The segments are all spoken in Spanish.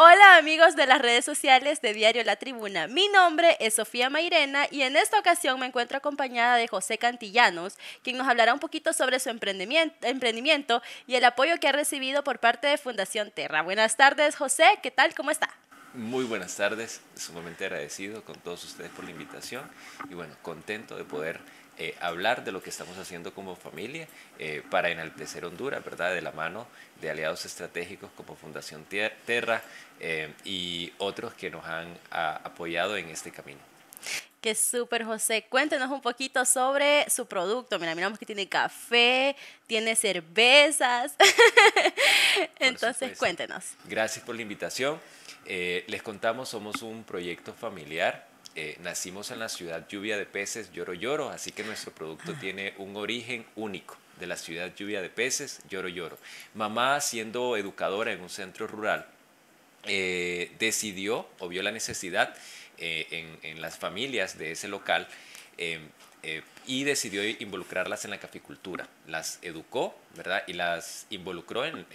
Hola amigos de las redes sociales de Diario La Tribuna. Mi nombre es Sofía Mairena y en esta ocasión me encuentro acompañada de José Cantillanos, quien nos hablará un poquito sobre su emprendimiento, y el apoyo que ha recibido por parte de Fundación Terra. Buenas tardes José, ¿qué tal? ¿Cómo está? Muy buenas tardes, sumamente agradecido con todos ustedes por la invitación y bueno, contento de poder eh, hablar de lo que estamos haciendo como familia eh, para enaltecer Honduras, ¿verdad? De la mano de aliados estratégicos como Fundación Terra eh, y otros que nos han apoyado en este camino. Qué súper, José. Cuéntenos un poquito sobre su producto. Mira, miramos que tiene café, tiene cervezas. Entonces, cuéntenos. Gracias por la invitación. les contamos, somos un proyecto familiar eh, nacimos en la ciudad Lluvia de Peces, Lloro Lloro, así que nuestro producto tiene un origen único de la ciudad Lluvia de Peces, Lloro Lloro. Mamá, siendo educadora en un centro rural, eh, decidió o vio la necesidad eh, en, las familias de ese local y decidió involucrarlas en la caficultura. Las educó, ¿verdad? Y las involucró en,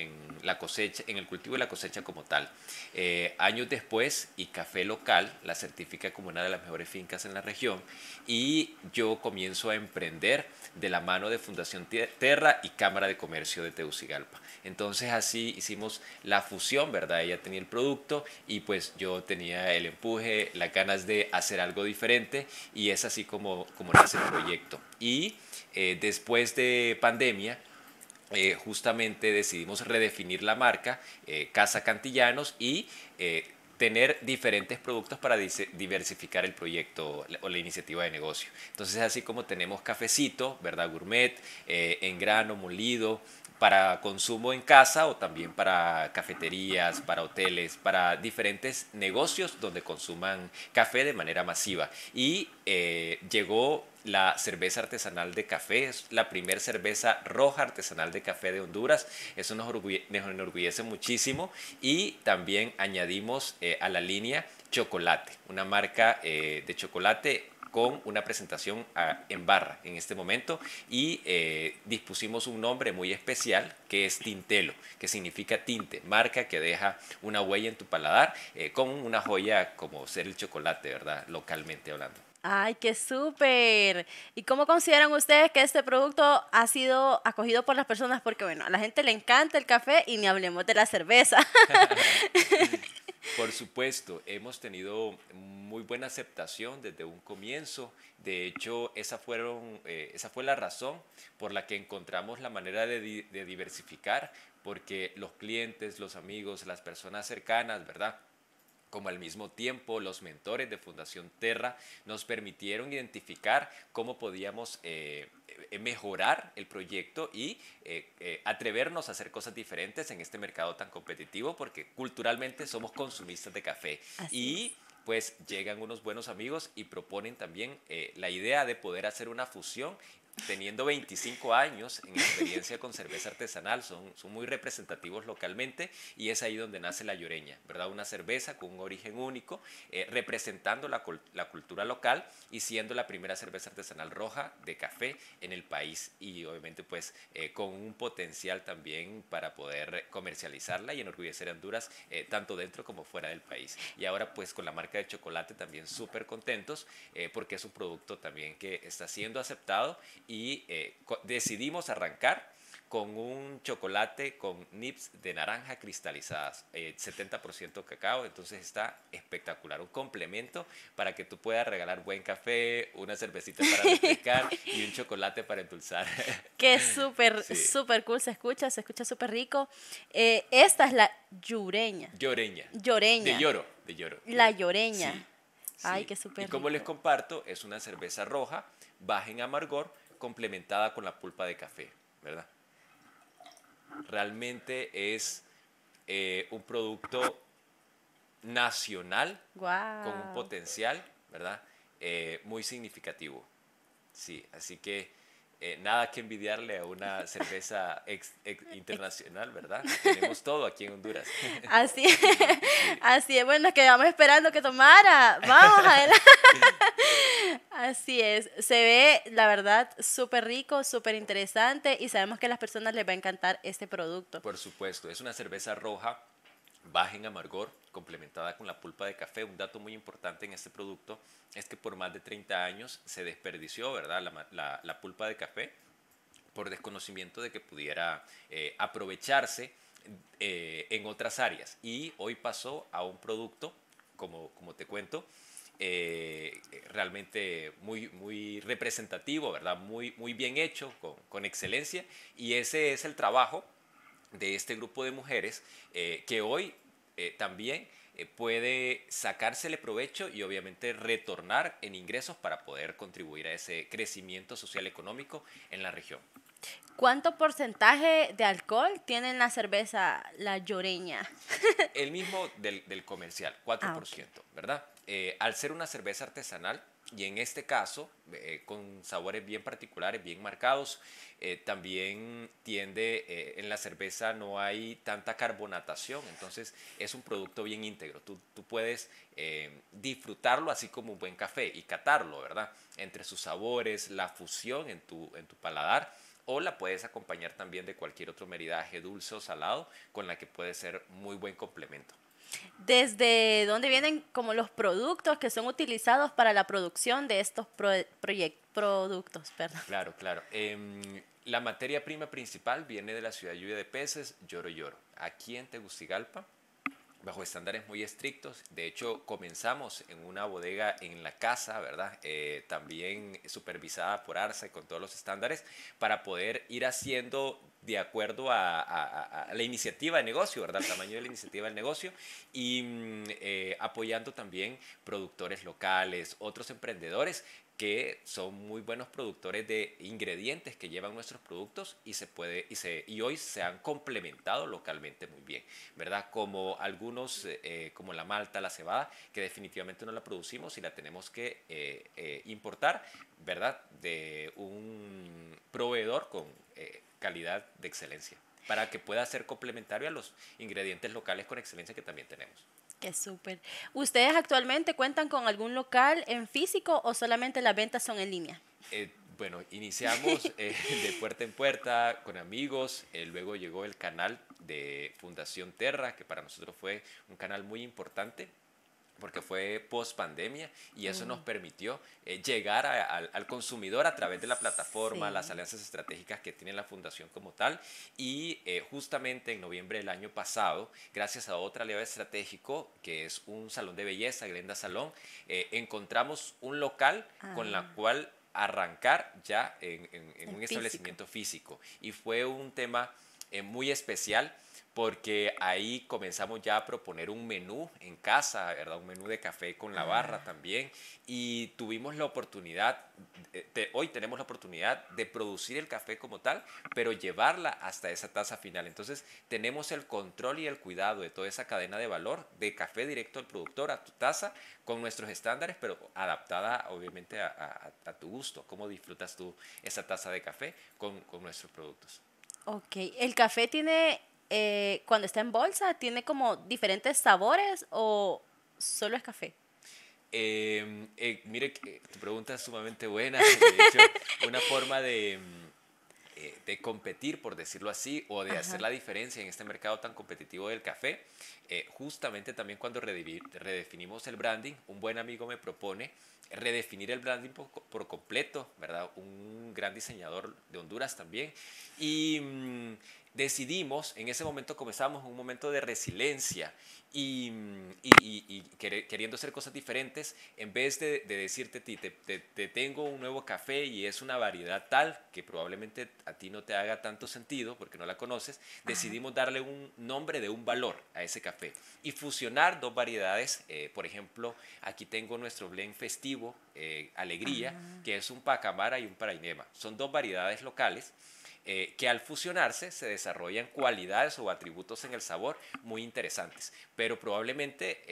la cosecha, en el cultivo y la cosecha como tal. Eh, años después, y Café Local la certifica como una de las mejores fincas en la región. Y yo comienzo a emprender de la mano de Fundación Terra y Cámara de Comercio de Teucigalpa. Entonces así hicimos la fusión, ¿verdad? Ella tenía el producto y pues yo tenía el empuje, las ganas de hacer algo diferente y es así como, como nace el proyecto. Y eh, después de pandemia, eh, justamente decidimos redefinir la marca eh, Casa Cantillanos y tener diferentes productos para diversificar el proyecto o la iniciativa de negocio. Entonces, así como tenemos cafecito, ¿verdad? Gourmet, en grano, molido, para consumo en casa o también para cafeterías, para hoteles, para diferentes negocios donde consuman café de manera masiva. Y llegó la cerveza artesanal de café, es la primera cerveza roja artesanal de café de Honduras, eso nos, enorgullece muchísimo y también añadimos eh, a la línea chocolate, una marca eh, de chocolate con una presentación ah, en barra en este momento y eh, dispusimos un nombre muy especial que es Tintelo, que significa tinte, marca que deja una huella en tu paladar con una joya como ser el chocolate, ¿verdad? Localmente hablando. Ay, qué súper. ¿Y cómo consideran ustedes que este producto ha sido acogido por las personas? Porque, bueno, a la gente le encanta el café y ni hablemos de la cerveza. Por supuesto, hemos tenido muy buena aceptación desde un comienzo. De hecho, esa, eh, fue la razón por la que encontramos la manera de, de diversificar, porque los clientes, los amigos, las personas cercanas, ¿verdad? Como al mismo tiempo los mentores de Fundación Terra nos permitieron identificar cómo podíamos eh, eh, mejorar el proyecto y eh, atrevernos a hacer cosas diferentes en este mercado tan competitivo porque culturalmente somos consumistas de café. Y pues llegan unos buenos amigos y proponen también la idea de poder hacer una fusión teniendo 25 años en experiencia con cerveza artesanal, son, son muy representativos localmente y es ahí donde nace la lloreña, ¿verdad? Una cerveza con un origen único, eh, representando la, la, cultura local y siendo la primera cerveza artesanal roja de café en el país y obviamente pues eh, con un potencial también para poder comercializarla y enorgullecer a Honduras eh, tanto dentro como fuera del país. Y ahora pues con la marca de chocolate también súper contentos porque es un producto también que está siendo aceptado y eh, decidimos arrancar con un chocolate con nips de naranja cristalizadas, 70% eh, cacao, entonces está espectacular, un complemento para que tú puedas regalar buen café, una cervecita para refrescar y un chocolate para endulzar. Que súper, súper cool, se escucha, se escucha súper rico. Eh, esta es la lloreña. Lloreña. Lloreña. De lloro, de lloro. La lloreña. Ay, qué súper Y como les comparto, es una cerveza roja, baja en amargor, complementada con la pulpa de café, ¿verdad? realmente es eh, un producto nacional con un potencial, ¿verdad? Eh, muy significativo. Sí, así que eh, nada que envidiarle a una cerveza internacional, ¿verdad? Tenemos todo aquí en Honduras. Así es, así es. Bueno, quedamos esperando que tomara. Vamos adelante. Así es. Se ve, la verdad, súper rico, súper interesante y sabemos que a las personas les va a encantar este producto. Por supuesto, es una cerveza roja baja en amargor, complementada con la pulpa de café. Un dato muy importante en este producto es que por más de 30 años se desperdició ¿verdad? La, pulpa de café por desconocimiento de que pudiera eh, aprovecharse eh, en otras áreas. Y hoy pasó a un producto, como, como te cuento, eh, realmente muy, muy representativo, ¿verdad? Muy, muy bien hecho, con, con excelencia. Y ese es el trabajo de este grupo de mujeres eh, que hoy eh, también eh, puede sacársele provecho y obviamente retornar en ingresos para poder contribuir a ese crecimiento social económico en la región. ¿Cuánto porcentaje de alcohol tiene la cerveza La Lloreña? El mismo del, del comercial, 4%, ah, ¿verdad? al ser una cerveza artesanal, y en este caso, eh, con sabores bien particulares, bien marcados, eh, también tiende, eh, en la cerveza no hay tanta carbonatación, entonces es un producto bien íntegro. Tú, tú puedes disfrutarlo así como un buen café y catarlo, ¿verdad? Entre sus sabores, la fusión en tu, en tu paladar o la puedes acompañar también de cualquier otro meridaje dulce o salado con la que puede ser muy buen complemento desde dónde vienen como los productos que son utilizados para la producción de estos productos. Perdón. Claro, claro. Em, la materia prima principal viene de la ciudad lluvia de peces, Lloro Lloro. Aquí en Tegucigalpa bajo estándares muy estrictos. De hecho, comenzamos en una bodega en la casa, ¿verdad? Eh, también supervisada por ARSA y con todos los estándares, para poder ir haciendo de acuerdo a, la iniciativa de negocio, ¿verdad? El tamaño de la iniciativa del negocio y mm, eh, apoyando también productores locales, otros emprendedores que son muy buenos productores de ingredientes que llevan nuestros productos y se puede y hoy se han complementado localmente muy bien, ¿verdad? Como algunos eh, como la malta, la cebada, que definitivamente no la producimos y la tenemos que eh, importar, ¿verdad? De un proveedor con calidad de excelencia para que pueda ser complementario a los ingredientes locales con excelencia que también tenemos. Qué súper. ¿Ustedes actualmente cuentan con algún local en físico o solamente las ventas son en línea? Eh, bueno, iniciamos eh, de puerta en puerta con amigos, eh, luego llegó el canal de Fundación Terra, que para nosotros fue un canal muy importante porque fue post pandemia y eso nos mm. permitió eh, llegar al consumidor a través de la plataforma, las alianzas estratégicas que tiene la fundación como tal y eh, justamente en noviembre del año pasado, gracias a otra aliado estratégico que es un salón de belleza, Glenda Salón, eh, encontramos un local con la ah. cual arrancar ya en, un establecimiento físico y fue un tema muy especial porque ahí comenzamos ya a proponer un menú en casa, ¿verdad? Un menú de café con la barra ah. también. Y tuvimos la oportunidad, hoy tenemos la oportunidad de producir el café como tal, pero llevarla hasta esa taza final. Entonces tenemos el control y el cuidado de toda esa cadena de valor de café directo al productor, a tu taza, con nuestros estándares, pero adaptada obviamente a, tu gusto. ¿Cómo disfrutas tú esa taza de café con, con nuestros productos? Ok, el café tiene eh, cuando está en bolsa, tiene como diferentes sabores o solo es café? Em, eh, mire, tu pregunta es sumamente buena. De hecho, una forma de, eh, de competir, por decirlo así, o de hacer la diferencia en este mercado tan competitivo del café, justamente también cuando redefinimos el branding, un buen amigo me propone redefinir el branding por, por, completo, ¿verdad? Un gran diseñador de Honduras también. Y mm, decidimos, en ese momento comenzamos un momento de resiliencia y, y, queriendo hacer cosas diferentes, en vez de, decirte a ti, te, tengo un nuevo café y es una variedad tal que probablemente a ti no te haga tanto sentido porque no la conoces, decidimos darle un nombre de un valor a ese café y fusionar dos variedades. Eh, por ejemplo, aquí tengo nuestro blend festivo, eh, Alegría, que es un Pacamara y un Parainema. Son dos variedades locales eh, que al fusionarse se desarrollan cualidades o atributos en el sabor muy interesantes. Pero probablemente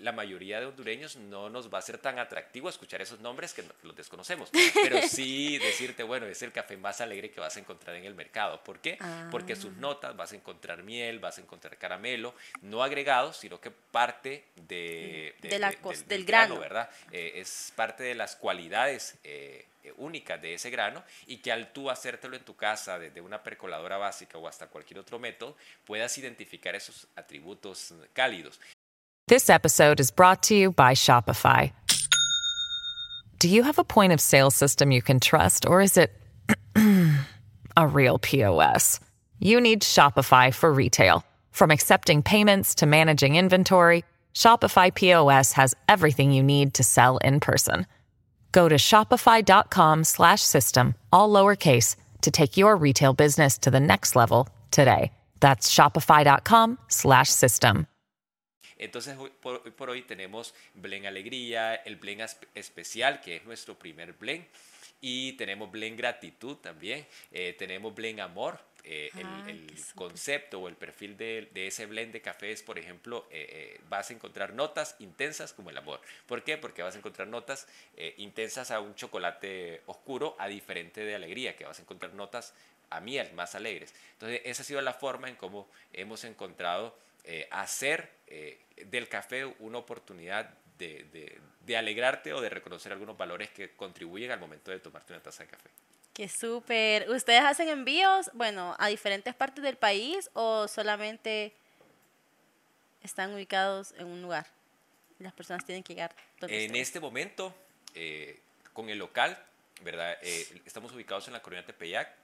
la mayoría de hondureños no nos va a ser tan atractivo escuchar esos nombres que los desconocemos. Pero sí decirte, bueno, es el café más alegre que vas a encontrar en el mercado. ¿Por qué? Porque sus ah. notas vas a encontrar miel, vas a encontrar caramelo, no agregados, sino que parte de, del, grano, ¿verdad? Eh, es parte de las cualidades. Eh, de ese grano y que al tú hacértelo en tu casa desde una percoladora básica o hasta cualquier otro método, puedas identificar esos atributos cálidos. This episode is brought to you by Shopify. Do you have a point of sale system you can trust or is it a real POS? You need Shopify for retail. From accepting payments to managing inventory, Shopify POS has everything you need to sell in person. Go to shopify.com slash system, all lowercase, to take your retail business to the next level today. That's shopify.com slash system. Entonces, hoy por, hoy por, hoy tenemos Blend Alegría, el Blend Especial, que es nuestro primer Blend, y tenemos Blend Gratitud también, eh, tenemos Blend Amor, eh, el, ah, concepto o el perfil de, ese blend de café es, por ejemplo, eh, eh, vas a encontrar notas intensas como el amor. ¿Por qué? Porque vas a encontrar notas intensas a un chocolate oscuro, a diferente de alegría, que vas a encontrar notas a miel más alegres. Entonces, esa ha sido la forma en cómo hemos encontrado hacer del café una oportunidad de, de alegrarte o de reconocer algunos valores que contribuyen al momento de tomarte una taza de café. Qué súper. ¿Ustedes hacen envíos, bueno, a diferentes partes del país o solamente están ubicados en un lugar? Las personas tienen que llegar. En este momento, eh, con el local, ¿verdad? Eh, estamos ubicados en la Colonia Tepeyac,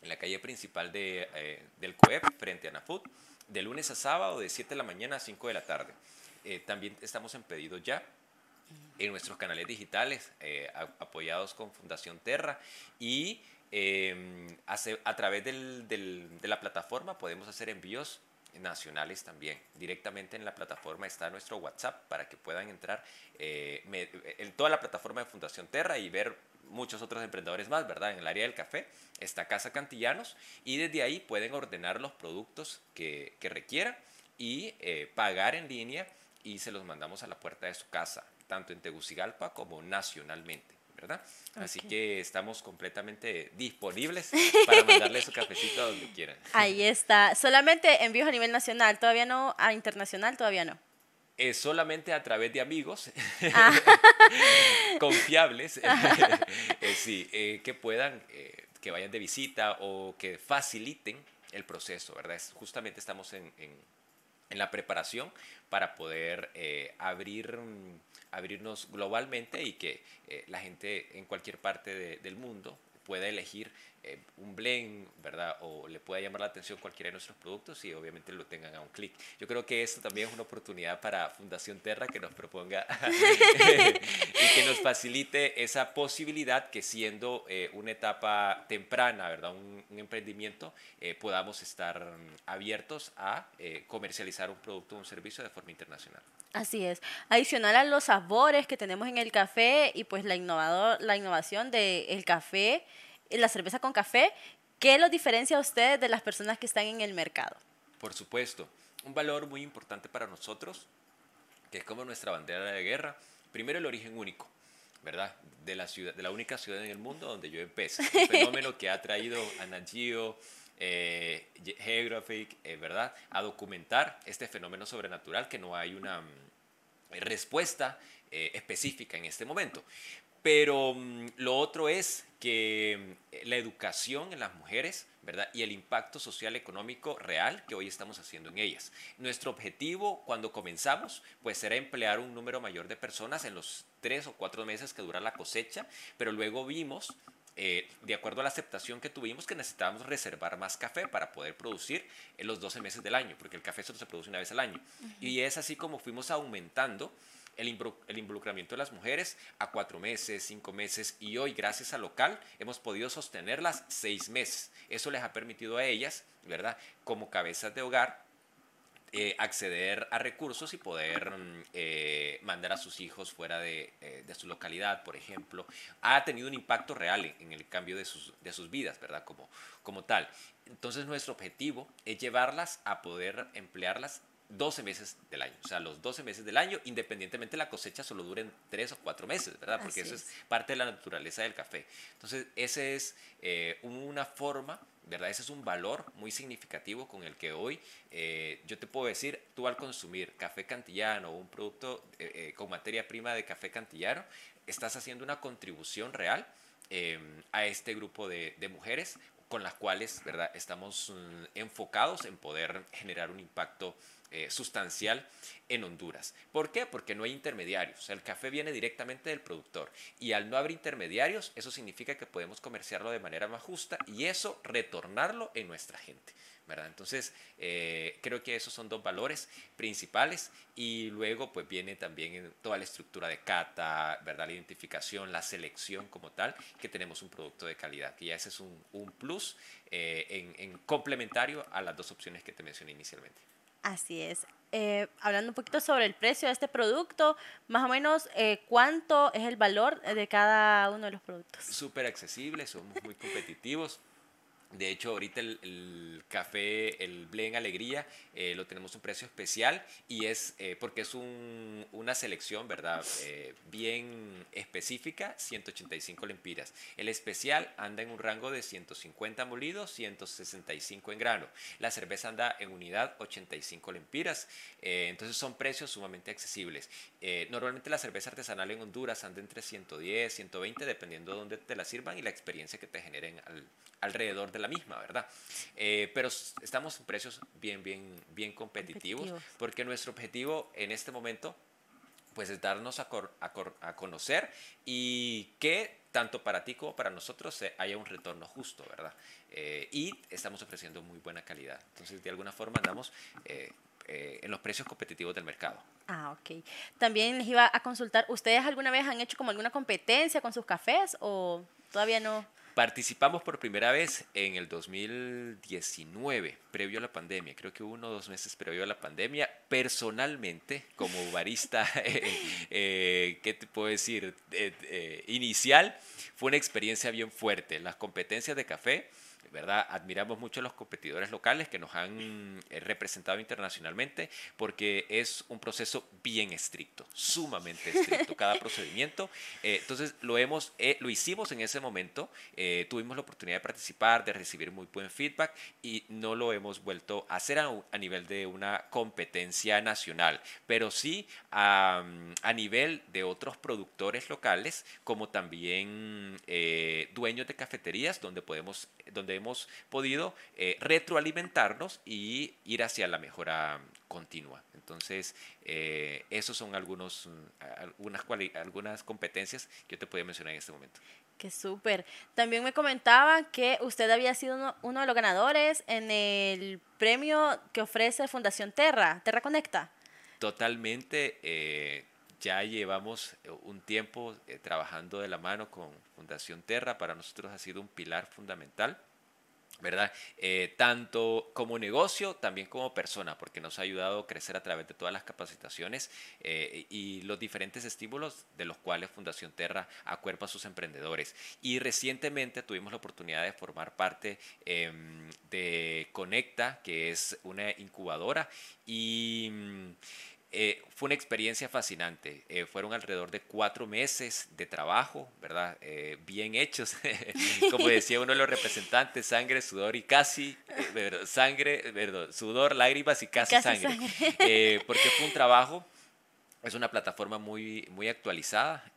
en la calle principal de, eh, del COEP, frente a Nafut, de lunes a sábado, de 7 de la mañana a 5 de la tarde. también estamos en pedido ya en nuestros canales digitales eh, apoyados con Fundación Terra y em, a través de la plataforma podemos hacer envíos nacionales también. Directamente en la plataforma está nuestro WhatsApp para que puedan entrar eh, en toda la plataforma de Fundación Terra y ver muchos otros emprendedores más, ¿verdad? En el área del café está Casa Cantillanos y desde ahí pueden ordenar los productos que, que requieran y eh, pagar en línea y se los mandamos a la puerta de su casa tanto en Tegucigalpa como nacionalmente. ¿verdad? Así que estamos completamente disponibles para mandarle su cafecito a donde quieran. Ahí está. Solamente envíos a nivel nacional, todavía no, a internacional todavía no. Es solamente a través de amigos ah. confiables, eh, sí, eh, que puedan, eh, que vayan de visita o que faciliten el proceso, ¿verdad? justamente estamos en, en, la preparación para poder abrir abrirnos globalmente y que eh, la gente en cualquier parte del mundo pueda elegir eh, un blend, ¿verdad? O le pueda llamar la atención cualquiera de nuestros productos y obviamente lo tengan a un clic. Yo creo que esto también es una oportunidad para Fundación Terra que nos proponga y que nos facilite esa posibilidad que siendo eh, una etapa temprana, ¿verdad? Un, emprendimiento, podamos estar abiertos a comercializar un producto o un servicio de forma internacional. Así es. Adicional a los sabores que tenemos en el café y pues la, innovador, la innovación del café, la cerveza con café, ¿qué los diferencia a ustedes de las personas que están en el mercado? Por supuesto, un valor muy importante para nosotros, que es como nuestra bandera de guerra, primero el origen único. ¿verdad? De la, ciudad, de la única ciudad en el mundo donde yo empecé. Un fenómeno que ha traído a Nat eh, Geographic, eh, ¿verdad? A documentar este fenómeno sobrenatural que no hay una mm, respuesta eh, específica en este momento. Pero mm, lo otro es que mm, la educación en las mujeres, ¿verdad? Y el impacto social económico real que hoy estamos haciendo en ellas. Nuestro objetivo cuando comenzamos, pues era emplear un número mayor de personas en los tres o cuatro meses que dura la cosecha, pero luego vimos eh, de acuerdo a la aceptación que tuvimos, que necesitábamos reservar más café para poder producir en los 12 meses del año, porque el café solo se produce una vez al año. Y es así como fuimos aumentando el, involucramiento de las mujeres a cuatro meses, cinco meses, y hoy, gracias al local, hemos podido sostenerlas seis meses. Eso les ha permitido a ellas, ¿verdad?, como cabezas de hogar, eh, acceder a recursos y poder mm, eh, mandar a sus hijos fuera de, eh, de, su localidad, por ejemplo, ha tenido un impacto real en, el cambio de sus, de sus vidas, ¿verdad? Como, como tal. Entonces nuestro objetivo es llevarlas a poder emplearlas 12 meses del año, o sea, los 12 meses del año, independientemente la cosecha solo duren 3 o 4 meses, ¿verdad? Porque eso es. parte de la naturaleza del café. Entonces, esa es una forma ¿verdad? Ese es un valor muy significativo con el que hoy eh, yo te puedo decir, tú al consumir café cantillano o un producto eh, eh, con materia prima de café cantillano, estás haciendo una contribución real a este grupo de, de, mujeres con las cuales ¿verdad? estamos mm, enfocados en poder generar un impacto eh, sustancial en Honduras. ¿Por qué? Porque no hay intermediarios. el café viene directamente del productor. Y al no haber intermediarios, eso significa que podemos comerciarlo de manera más justa y eso retornarlo en nuestra gente. ¿verdad? Entonces, eh, creo que esos son dos valores principales y luego pues viene también toda la estructura de cata, ¿verdad? La identificación, la selección como tal, que tenemos un producto de calidad, que ya ese es un, un plus eh, en complementario a las dos opciones que te mencioné inicialmente. Así es. Eh, hablando un poquito sobre el precio de este producto, más o menos eh, cuánto es el valor de cada uno de los productos. Súper accesible, somos muy competitivos. De hecho, ahorita el, café, el Blend Alegría, eh, lo tenemos a un precio especial y es eh, porque es un, una selección, ¿verdad? Eh, bien específica, 185 lempiras. El especial anda en un rango de 150 molidos, 165 en grano. La cerveza anda en unidad 85 lempiras. entonces son precios sumamente accesibles. normalmente la cerveza artesanal en Honduras anda entre 110, 120, dependiendo de dónde te la sirvan y la experiencia que te generen alrededor de la misma, ¿verdad? Eh, pero estamos en precios bien, bien, bien competitivos, porque nuestro objetivo en este momento pues es darnos a, a, conocer y que tanto para ti como para nosotros haya un retorno justo, ¿verdad? Eh, y estamos ofreciendo muy buena calidad. Entonces, de alguna forma andamos eh, en los precios competitivos del mercado. Ah, ok. También les iba a consultar, ¿ustedes alguna vez han hecho como alguna competencia con sus cafés o todavía no? Participamos por primera vez en el 2019, previo a la pandemia, creo que uno o dos meses previo a la pandemia. Personalmente, como barista, eh, eh, ¿qué te puedo decir? Eh, inicial, fue una experiencia bien fuerte. Las competencias de café ¿verdad? Admiramos mucho a los competidores locales que nos han eh, representado internacionalmente porque es un proceso bien estricto, sumamente estricto cada procedimiento. Eh, entonces lo, hemos, eh, lo hicimos en ese momento, tuvimos la oportunidad de participar, de recibir muy buen feedback y no lo hemos vuelto a hacer a, nivel de una competencia nacional, pero sí a, a nivel de otros productores locales como también dueños de cafeterías donde podemos donde hemos podido eh, retroalimentarnos y ir hacia la mejora continua. Entonces, eh, esos son algunos, mm, algunas, algunas competencias que yo te podía mencionar en este momento. Qué súper. También me comentaba que usted había sido uno, de los ganadores en el premio que ofrece Fundación Terra, Terra Conecta. Totalmente. Eh, ya llevamos un tiempo trabajando de la mano con Fundación Terra. Para nosotros ha sido un pilar fundamental. ¿Verdad? Eh, tanto como negocio, también como persona, porque nos ha ayudado a crecer a través de todas las capacitaciones eh, y los diferentes estímulos de los cuales Fundación Terra acuerpa a sus emprendedores. Y recientemente tuvimos la oportunidad de formar parte em, de Conecta, que es una incubadora, y eh, fue una experiencia fascinante. Eh, fueron alrededor de cuatro meses de trabajo, ¿verdad? Eh, bien hechos. Como decía uno de los representantes, sangre, sudor y casi, sangre, perdón, sudor, lágrimas y casi, sangre. porque fue un trabajo, es una plataforma muy, muy actualizada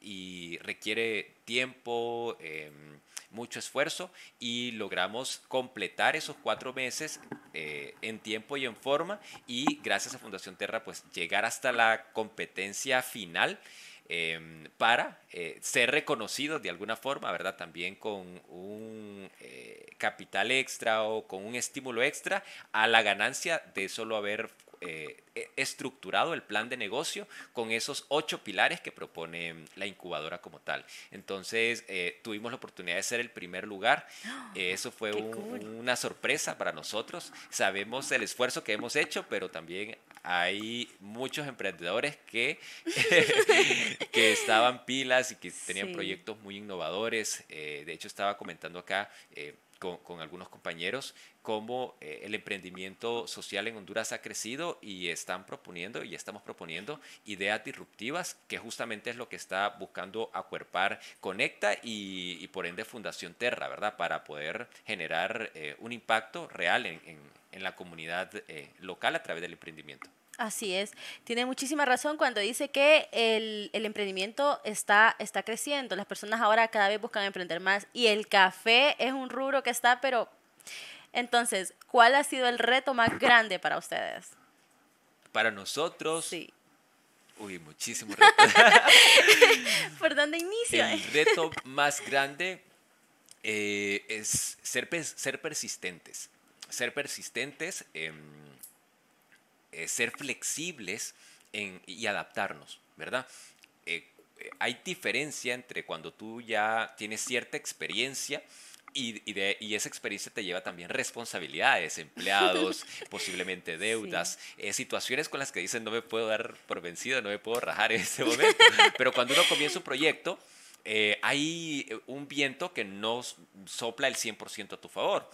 y requiere tiempo em, mucho esfuerzo y logramos completar esos cuatro meses eh, en tiempo y en forma y gracias a Fundación Terra pues llegar hasta la competencia final em, para eh, ser reconocidos de alguna forma, ¿verdad? También con un eh, capital extra o con un estímulo extra a la ganancia de solo haber eh, e, estructurado el plan de negocio con esos ocho pilares que propone la incubadora como tal. Entonces, eh, tuvimos la oportunidad de ser el primer lugar. eso fue una sorpresa para nosotros. Sabemos el esfuerzo que hemos hecho, pero también hay muchos emprendedores que, que estaban pilas y que tenían proyectos muy innovadores. de hecho, estaba comentando acá con, algunos compañeros cómo eh, el emprendimiento social en Honduras ha crecido y están proponiendo y estamos proponiendo ideas disruptivas que justamente es lo que está buscando acuerpar Conecta y, por ende Fundación Terra, ¿verdad? Para poder generar eh, un impacto real en, la comunidad eh, local a través del emprendimiento. Así es, tiene muchísima razón cuando dice que el, emprendimiento está, está creciendo, las personas ahora cada vez buscan emprender más y el café es un rubro que está, pero entonces, ¿cuál ha sido el reto más grande para ustedes? Para nosotros, sí. Uy, muchísimo reto. ¿Por dónde inicia? El reto más grande eh, es ser, ser persistentes. Ser persistentes. Eh, ser flexibles y adaptarnos, ¿verdad? Eh, eh, hay diferencia entre cuando tú ya tienes cierta experiencia y, y, esa experiencia te lleva también responsabilidades, empleados, posiblemente deudas, situaciones con las que dicen no me puedo dar por vencido, no me puedo rajar en este momento. Pero cuando uno comienza un proyecto, hay un viento que no sopla el 100% a tu favor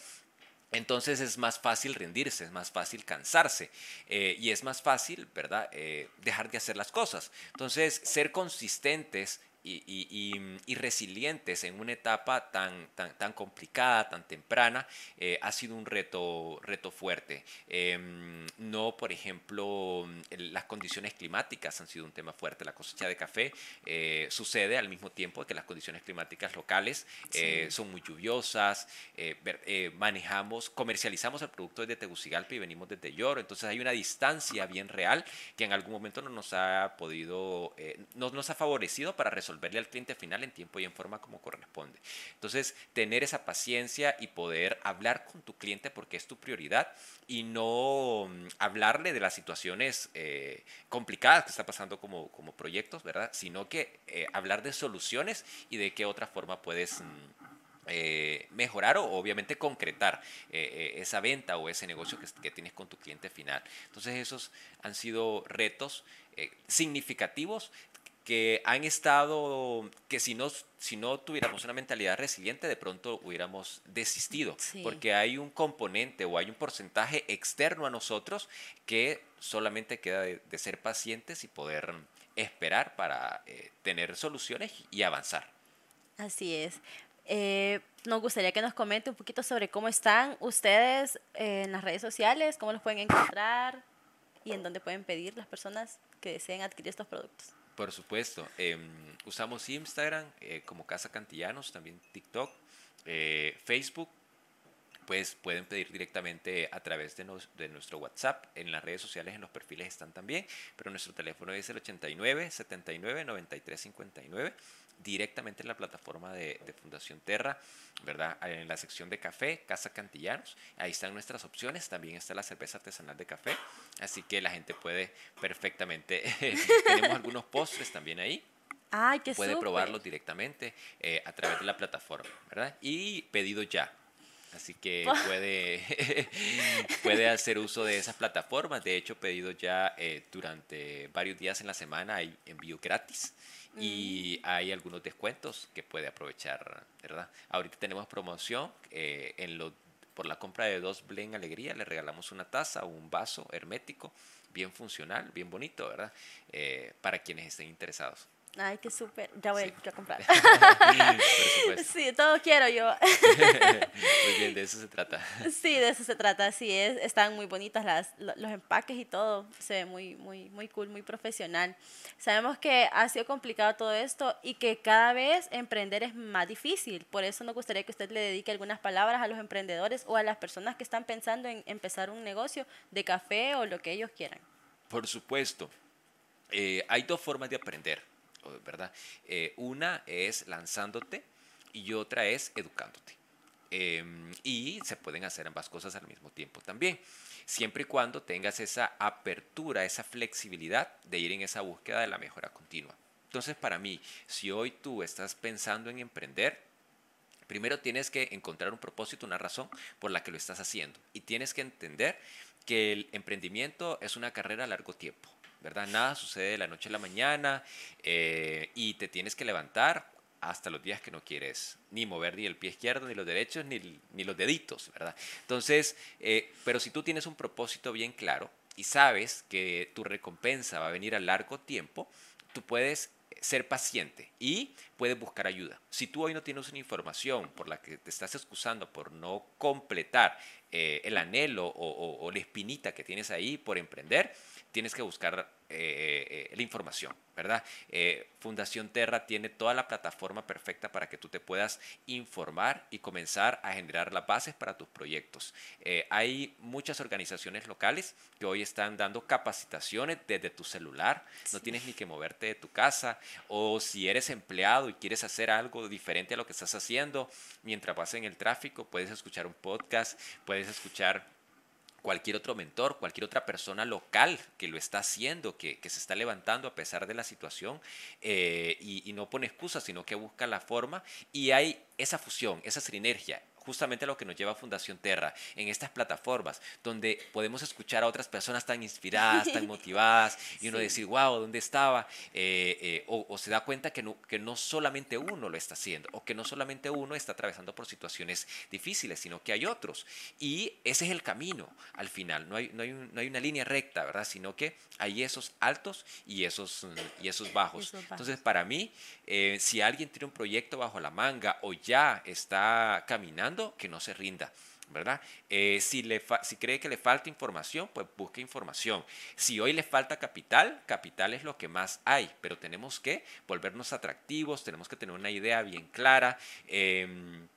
entonces es más fácil rendirse, es más fácil cansarse eh, y es más fácil, ¿verdad?, eh, dejar de hacer las cosas. Entonces, ser consistentes y, resilientes en una etapa tan, tan, tan complicada, tan temprana, eh, ha sido un reto, reto fuerte. Em, no, por ejemplo, las condiciones climáticas han sido un tema fuerte. La cosecha de café eh, sucede al mismo tiempo que las condiciones climáticas locales eh, son muy lluviosas. manejamos, comercializamos el producto desde Tegucigalpa y venimos desde Lloro. Entonces hay una distancia bien real que en algún momento no nos ha podido, no nos ha favorecido para resolver resolverle al cliente final en tiempo y en forma como corresponde. Entonces, tener esa paciencia y poder hablar con tu cliente porque es tu prioridad y no mm, hablarle de las situaciones eh, complicadas que está pasando como, como proyectos, ¿verdad? Sino que eh, hablar de soluciones y de qué otra forma puedes... Mm, eh, mejorar o obviamente concretar esa venta o ese negocio que, que, tienes con tu cliente final. Entonces esos han sido retos significativos que han estado, que si no, si no tuviéramos una mentalidad resiliente, de pronto hubiéramos desistido, porque hay un componente o hay un porcentaje externo a nosotros que solamente queda de, ser pacientes y poder esperar para eh, tener soluciones y avanzar. Así es. Eh, nos gustaría que nos comente un poquito sobre cómo están ustedes en las redes sociales, cómo los pueden encontrar y en dónde pueden pedir las personas que deseen adquirir estos productos. Por supuesto. Em, usamos Instagram eh, como Casa Cantillanos, también TikTok, eh, Facebook. Pues pueden pedir directamente a través de, de, nuestro WhatsApp. En las redes sociales, en los perfiles están también. Pero nuestro teléfono es el 89 79 93 59 directamente en la plataforma de, Fundación Terra, ¿verdad? En la sección de café, Casa Cantillanos, ahí están nuestras opciones, también está la cerveza artesanal de café, así que la gente puede perfectamente, tenemos algunos postres también ahí. Ay, qué puede probarlos directamente eh, a través de la plataforma, ¿verdad? Y pedido ya, Así que puede, puede hacer uso de esas plataformas. De hecho, pedido ya eh, durante varios días en la semana hay envío gratis y mm. hay algunos descuentos que puede aprovechar, ¿verdad? Ahorita tenemos promoción eh, en lo, por la compra de dos Blen Alegría, le regalamos una taza o un vaso hermético bien funcional, bien bonito, ¿verdad? Eh, para quienes estén interesados. Ay, qué súper. Ya voy a comprar. sí, todo quiero yo. muy bien, de eso se trata. Sí, de eso se trata. Sí, es, están muy bonitas las, los empaques y todo. Se ve muy, muy, muy cool, muy profesional. Sabemos que ha sido complicado todo esto y que cada vez emprender es más difícil. Por eso nos gustaría que usted le dedique algunas palabras a los emprendedores o a las personas que están pensando en empezar un negocio de café o lo que ellos quieran. Por supuesto. Eh, hay dos formas de aprender ¿verdad? Eh, una es lanzándote y otra es educándote. Em, y se pueden hacer ambas cosas al mismo tiempo también, siempre y cuando tengas esa apertura, esa flexibilidad de ir en esa búsqueda de la mejora continua. Entonces, para mí, si hoy tú estás pensando en emprender, primero tienes que encontrar un propósito, una razón por la que lo estás haciendo. Y tienes que entender que el emprendimiento es una carrera a largo tiempo. ¿Verdad? Nada sucede de la noche a la mañana eh, y te tienes que levantar hasta los días que no quieres ni mover ni el pie izquierdo, ni los derechos, ni, ni los deditos, ¿verdad? Entonces, eh, pero si tú tienes un propósito bien claro y sabes que tu recompensa va a venir a largo tiempo, tú puedes ser paciente y puedes buscar ayuda. Si tú hoy no tienes una información por la que te estás excusando por no completar eh, el anhelo o, o la espinita que tienes ahí por emprender, tienes que buscar eh, eh, la información, ¿verdad? Eh, Fundación Terra tiene toda la plataforma perfecta para que tú te puedas informar y comenzar a generar las bases para tus proyectos. hay muchas organizaciones locales que hoy están dando capacitaciones desde tu celular, no tienes ni que moverte de tu casa, o si eres empleado y quieres hacer algo diferente a lo que estás haciendo, mientras vas en el tráfico, puedes escuchar un podcast, puedes escuchar cualquier otro mentor, cualquier otra persona local que lo está haciendo, que, se está levantando a pesar de la situación eh, y, y, no pone excusas, sino que busca la forma y hay esa fusión, esa sinergia justamente lo que nos lleva a Fundación Terra, en estas plataformas, donde podemos escuchar a otras personas tan inspiradas, tan motivadas, y uno decir, wow, ¿dónde estaba? Eh, eh, o, se da cuenta que no, que no solamente uno lo está haciendo, o que no solamente uno está atravesando por situaciones difíciles, sino que hay otros. Y ese es el camino al final, no hay, no hay, no hay una línea recta, ¿verdad? Sino que hay esos altos y esos, y esos bajos. Entonces, para mí, eh, si alguien tiene un proyecto bajo la manga o ya está caminando, que no se rinda. ¿verdad? Eh, si, le si cree que le falta información, pues busque información. Si hoy le falta capital, capital es lo que más hay, pero tenemos que volvernos atractivos, tenemos que tener una idea bien clara. Em,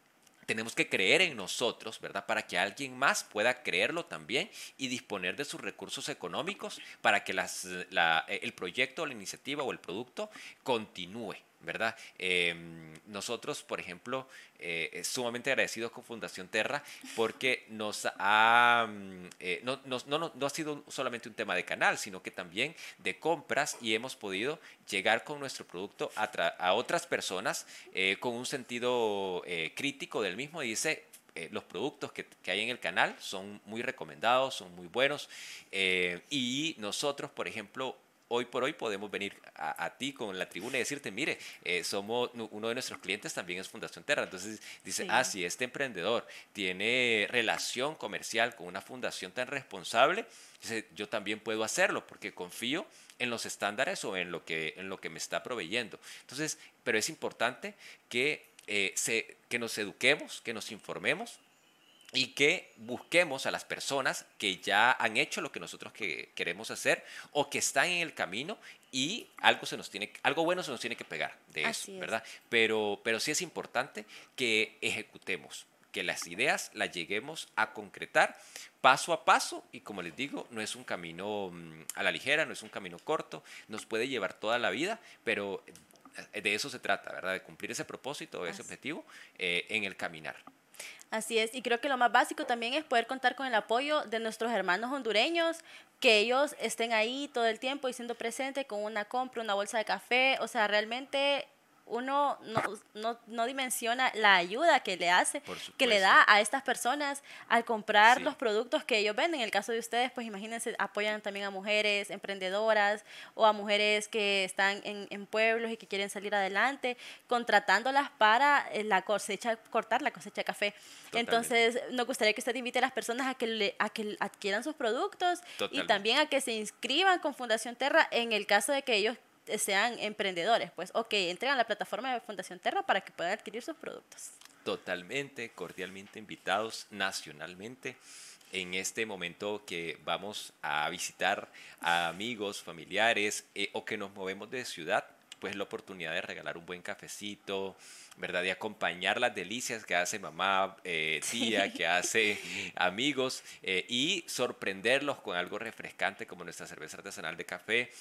tenemos que creer en nosotros, ¿verdad? Para que alguien más pueda creerlo también y disponer de sus recursos económicos para que el proyecto, la iniciativa o el producto continúe, ¿verdad? Em, nosotros, por ejemplo, eh, sumamente agradecidos con Fundación Terra porque nos ha, mm, eh, no, no, ha sido solamente un tema de canal, sino que también de compras y hemos podido llegar con nuestro producto a, otras personas eh, con un sentido crítico del mismo y dice, los productos que, hay en el canal son muy recomendados, son muy buenos. y nosotros, por ejemplo, hoy por hoy podemos venir a, ti con la tribuna y decirte, mire, eh, somos uno de nuestros clientes también es Fundación Terra. Entonces dice, ah, si este emprendedor tiene relación comercial con una fundación tan responsable, dice, yo también puedo hacerlo porque confío en los estándares o en lo que, en lo que me está proveyendo. Entonces, pero es importante que, eh, se, que nos eduquemos, que nos informemos y que busquemos a las personas que ya han hecho lo que nosotros que queremos hacer o que están en el camino y algo se nos tiene algo bueno se nos tiene que pegar de eso, ¿verdad? Pero pero sí es importante que ejecutemos, que las ideas las lleguemos a concretar paso a paso y como les digo, no es un camino mm, a la ligera, no es un camino corto, nos puede llevar toda la vida, pero de eso se trata, ¿verdad? De cumplir ese propósito, ese objetivo eh, en el caminar. Así es, y creo que lo más básico también es poder contar con el apoyo de nuestros hermanos hondureños, que ellos estén ahí todo el tiempo y siendo presentes con una compra, una bolsa de café, o sea, realmente uno no, no, no, dimensiona la ayuda que le hace, que le da a estas personas al comprar los productos que ellos venden. En el caso de ustedes, pues imagínense, apoyan también a mujeres emprendedoras o a mujeres que están en, en pueblos y que quieren salir adelante, contratándolas para eh, la cosecha, cortar la cosecha de café. Entonces, nos gustaría que usted invite a las personas a que, le, a que adquieran sus productos y también a que se inscriban con Fundación Terra en el caso de que ellos sean emprendedores, pues, o que entren a la plataforma de Fundación Terra para que puedan adquirir sus productos. Totalmente, cordialmente invitados nacionalmente en este momento que vamos a visitar a amigos, familiares eh, o que nos movemos de ciudad, pues la oportunidad de regalar un buen cafecito, ¿verdad? De acompañar las delicias que hace mamá, eh, tía, que hace amigos eh, y sorprenderlos con algo refrescante como nuestra cerveza artesanal de café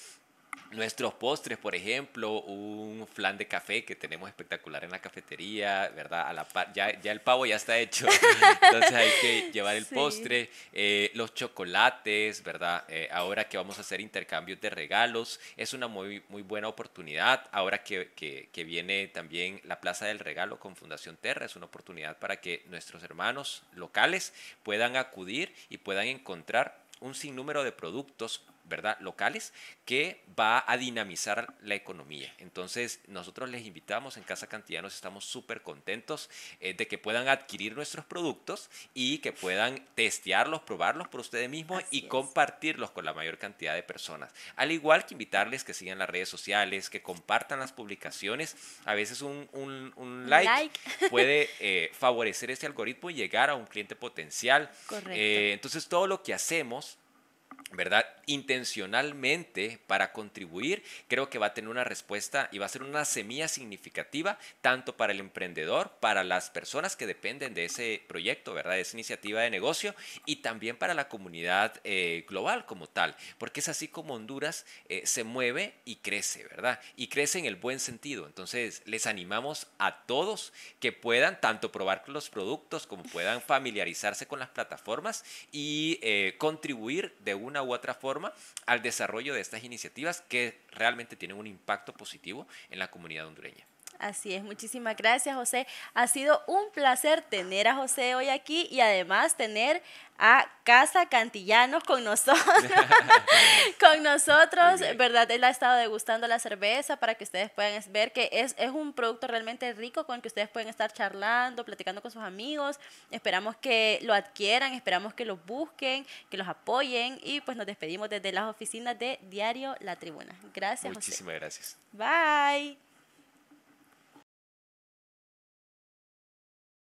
Nuestros postres, por ejemplo, un flan de café que tenemos espectacular en la cafetería, ¿verdad? A la ya, ya el pavo ya está hecho, entonces hay que llevar el postre. Eh, los chocolates, ¿verdad? Eh, ahora que vamos a hacer intercambios de regalos, es una muy, muy buena oportunidad. Ahora que, que, que viene también la Plaza del Regalo con Fundación Terra, es una oportunidad para que nuestros hermanos locales puedan acudir y puedan encontrar un sinnúmero de productos ¿verdad? locales que va a dinamizar la economía. Entonces, nosotros les invitamos en Casa Cantillanos, estamos súper contentos eh, de que puedan adquirir nuestros productos y que puedan testearlos, probarlos por ustedes mismos y compartirlos con la mayor cantidad de personas. Al igual que invitarles que sigan las redes sociales, que compartan las publicaciones. A veces un, un, like, puede eh, favorecer ese algoritmo y llegar a un cliente potencial. Eh, entonces, todo lo que hacemos ¿verdad? Intencionalmente para contribuir, creo que va a tener una respuesta y va a ser una semilla significativa tanto para el emprendedor, para las personas que dependen de ese proyecto, ¿verdad? De esa iniciativa de negocio y también para la comunidad eh, global como tal, porque es así como Honduras eh, se mueve y crece, ¿verdad? Y crece en el buen sentido. Entonces, les animamos a todos que puedan tanto probar los productos como puedan familiarizarse con las plataformas y eh, contribuir de una u otra forma al desarrollo de estas iniciativas que realmente tienen un impacto positivo en la comunidad hondureña. Así es, muchísimas gracias José. Ha sido un placer tener a José hoy aquí y además tener a Casa Cantillanos con nosotros. con nosotros, ¿verdad? Él ha estado degustando la cerveza para que ustedes puedan ver que es, es un producto realmente rico con el que ustedes pueden estar charlando, platicando con sus amigos. Esperamos que lo adquieran, esperamos que lo busquen, que los apoyen y pues nos despedimos desde las oficinas de Diario La Tribuna. Gracias. Muchísimas gracias. Bye.